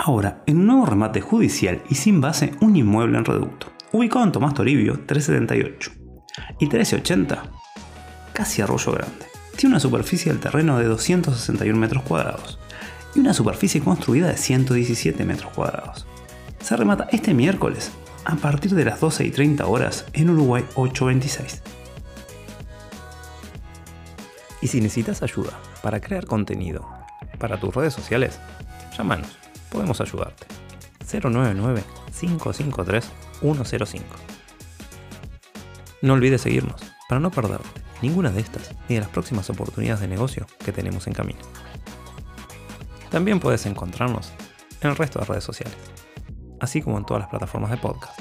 Ahora, en un nuevo remate judicial y sin base, un inmueble en reducto, ubicado en Tomás Toribio, 378 y 1380, casi Arroyo Grande. Tiene una superficie del terreno de 261 metros cuadrados y una superficie construida de 117 metros cuadrados. Se remata este miércoles a partir de las 12 y 30 horas en Uruguay 826. Y si necesitas ayuda para crear contenido para tus redes sociales, llámanos, podemos ayudarte. 099-553-105. No olvides seguirnos para no perderte ninguna de estas ni de las próximas oportunidades de negocio que tenemos en camino. También puedes encontrarnos en el resto de redes sociales, así como en todas las plataformas de podcast.